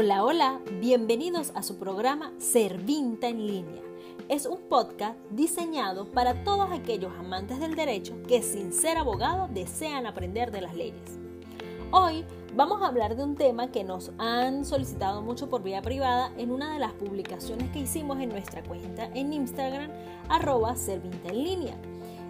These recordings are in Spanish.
Hola, hola, bienvenidos a su programa Servinta en línea. Es un podcast diseñado para todos aquellos amantes del derecho que sin ser abogado desean aprender de las leyes. Hoy vamos a hablar de un tema que nos han solicitado mucho por vía privada en una de las publicaciones que hicimos en nuestra cuenta en Instagram, arroba Servinta en línea.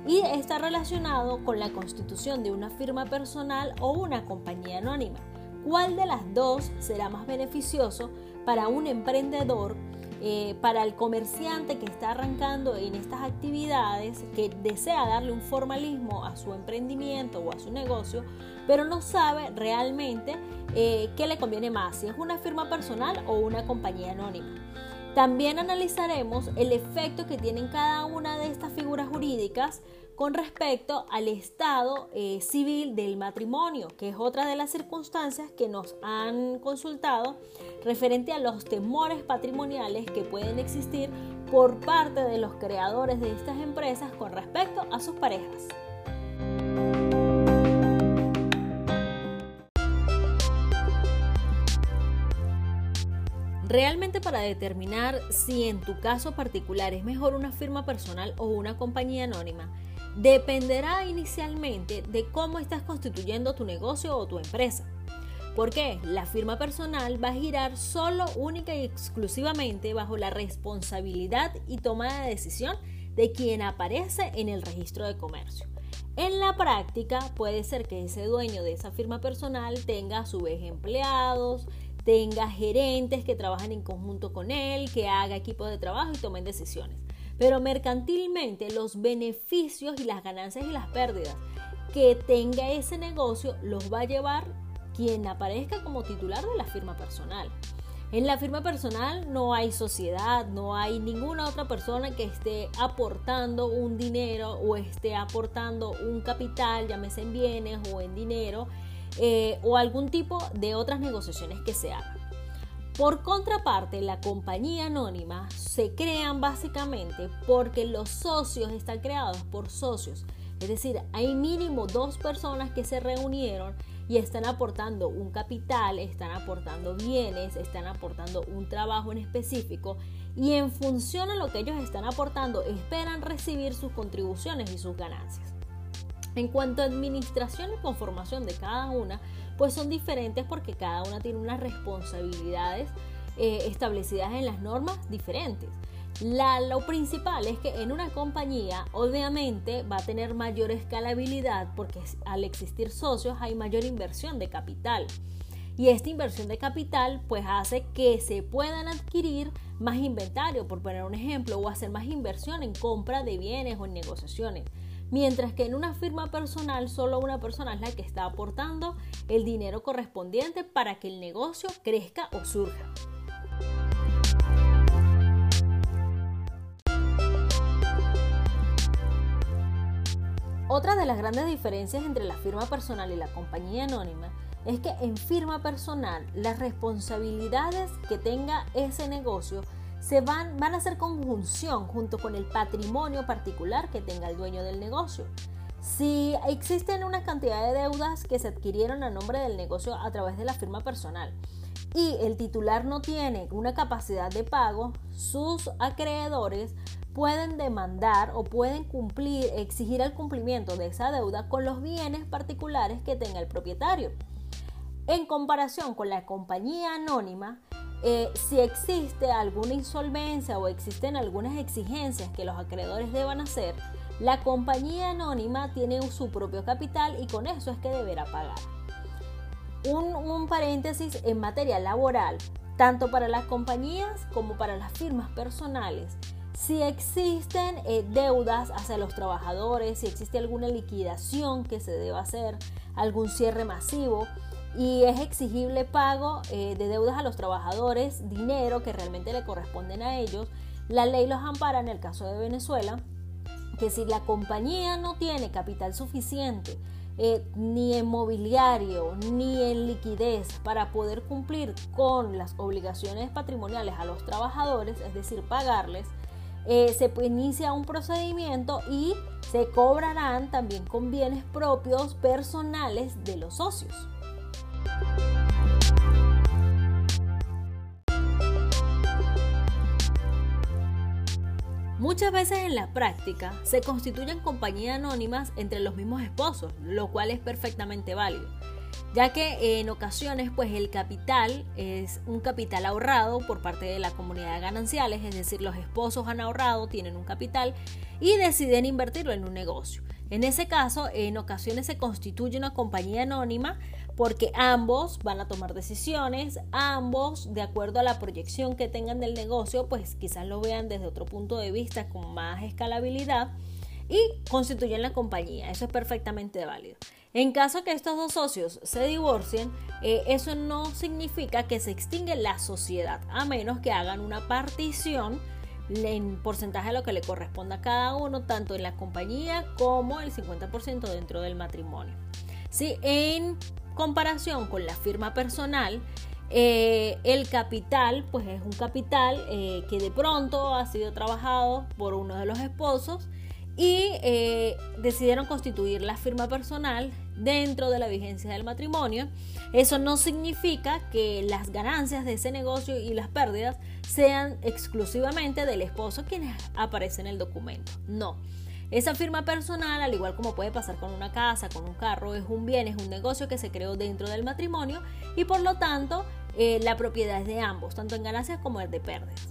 Y está relacionado con la constitución de una firma personal o una compañía anónima ¿Cuál de las dos será más beneficioso para un emprendedor, eh, para el comerciante que está arrancando en estas actividades, que desea darle un formalismo a su emprendimiento o a su negocio, pero no sabe realmente eh, qué le conviene más, si es una firma personal o una compañía anónima? También analizaremos el efecto que tienen cada una de estas figuras jurídicas con respecto al estado eh, civil del matrimonio, que es otra de las circunstancias que nos han consultado referente a los temores patrimoniales que pueden existir por parte de los creadores de estas empresas con respecto a sus parejas. Realmente para determinar si en tu caso particular es mejor una firma personal o una compañía anónima, dependerá inicialmente de cómo estás constituyendo tu negocio o tu empresa. Porque la firma personal va a girar solo, única y exclusivamente bajo la responsabilidad y toma de decisión de quien aparece en el registro de comercio. En la práctica puede ser que ese dueño de esa firma personal tenga a su vez empleados, tenga gerentes que trabajan en conjunto con él, que haga equipos de trabajo y tomen decisiones. Pero mercantilmente los beneficios y las ganancias y las pérdidas que tenga ese negocio los va a llevar quien aparezca como titular de la firma personal. En la firma personal no hay sociedad, no hay ninguna otra persona que esté aportando un dinero o esté aportando un capital, llámese en bienes o en dinero, eh, o algún tipo de otras negociaciones que se hagan. Por contraparte, la compañía anónima se crean básicamente porque los socios están creados por socios. Es decir, hay mínimo dos personas que se reunieron y están aportando un capital, están aportando bienes, están aportando un trabajo en específico y en función a lo que ellos están aportando esperan recibir sus contribuciones y sus ganancias. En cuanto a administración y conformación de cada una, pues son diferentes porque cada una tiene unas responsabilidades eh, establecidas en las normas diferentes. lo principal es que en una compañía obviamente va a tener mayor escalabilidad porque al existir socios hay mayor inversión de capital. Y esta inversión de capital pues hace que se puedan adquirir más inventario, por poner un ejemplo, o hacer más inversión en compra de bienes o en negociaciones. Mientras que en una firma personal solo una persona es la que está aportando el dinero correspondiente para que el negocio crezca o surja. Otra de las grandes diferencias entre la firma personal y la compañía anónima es que en firma personal las responsabilidades que tenga ese negocio se van, van a hacer conjunción junto con el patrimonio particular que tenga el dueño del negocio. Si existen una cantidad de deudas que se adquirieron a nombre del negocio a través de la firma personal y el titular no tiene una capacidad de pago, sus acreedores pueden demandar o pueden cumplir, exigir el cumplimiento de esa deuda con los bienes particulares que tenga el propietario. En comparación con la compañía anónima, eh, si existe alguna insolvencia o existen algunas exigencias que los acreedores deban hacer, la compañía anónima tiene su propio capital y con eso es que deberá pagar. Un, paréntesis en materia laboral, tanto para las compañías como para las firmas personales. Si existen eh, deudas hacia los trabajadores, si existe alguna liquidación que se deba hacer, algún cierre masivo, y es exigible pago eh, de deudas a los trabajadores, dinero que realmente le corresponden a ellos. La ley los ampara en el caso de Venezuela, que si la compañía no tiene capital suficiente, eh, ni en mobiliario, ni en liquidez para poder cumplir con las obligaciones patrimoniales a los trabajadores, es decir, pagarles, eh, se inicia un procedimiento y se cobrarán también con bienes propios personales de los socios. Muchas veces en la práctica se constituyen compañías anónimas entre los mismos esposos, lo cual es perfectamente válido, ya que en ocasiones pues el capital es un capital ahorrado por parte de la comunidad de gananciales, es decir, los esposos han ahorrado, tienen un capital y deciden invertirlo en un negocio. En ese caso, en ocasiones se constituye una compañía anónima porque ambos van a tomar decisiones, ambos, de acuerdo a la proyección que tengan del negocio, pues quizás lo vean desde otro punto de vista con más escalabilidad y constituyen la compañía. Eso es perfectamente válido. En caso que estos dos socios se divorcien, eh, eso no significa que se extingue la sociedad, a menos que hagan una partición en porcentaje de lo que le corresponda a cada uno, tanto en la compañía como el 50% dentro del matrimonio. ¿Sí? En comparación con la firma personal, eh, el capital, pues es un capital eh, que de pronto ha sido trabajado por uno de los esposos y eh, decidieron constituir la firma personal dentro de la vigencia del matrimonio. Eso no significa que las ganancias de ese negocio y las pérdidas sean exclusivamente del esposo quienes aparecen en el documento. No. Esa firma personal, al igual como puede pasar con una casa, con un carro, es un bien, es un negocio que se creó dentro del matrimonio y por lo tanto eh, la propiedad es de ambos, tanto en ganancias como en de pérdidas.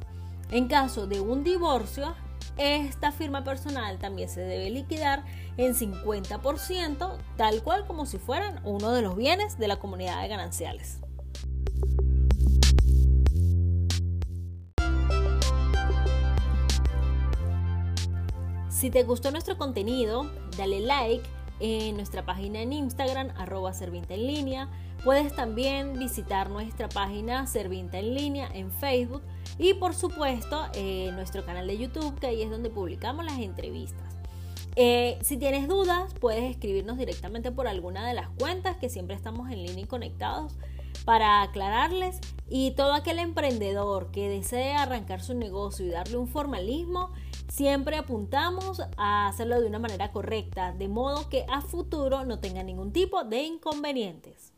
En caso de un divorcio, esta firma personal también se debe liquidar en 50%, tal cual como si fueran uno de los bienes de la comunidad de gananciales. Si te gustó nuestro contenido, dale like en nuestra página en Instagram, arroba Servinta en línea. Puedes también visitar nuestra página Servinta en línea en Facebook y por supuesto eh, nuestro canal de YouTube, que ahí es donde publicamos las entrevistas. Eh, si tienes dudas, puedes escribirnos directamente por alguna de las cuentas que siempre estamos en línea y conectados para aclararles y todo aquel emprendedor que desee arrancar su negocio y darle un formalismo, siempre apuntamos a hacerlo de una manera correcta, de modo que a futuro no tenga ningún tipo de inconvenientes.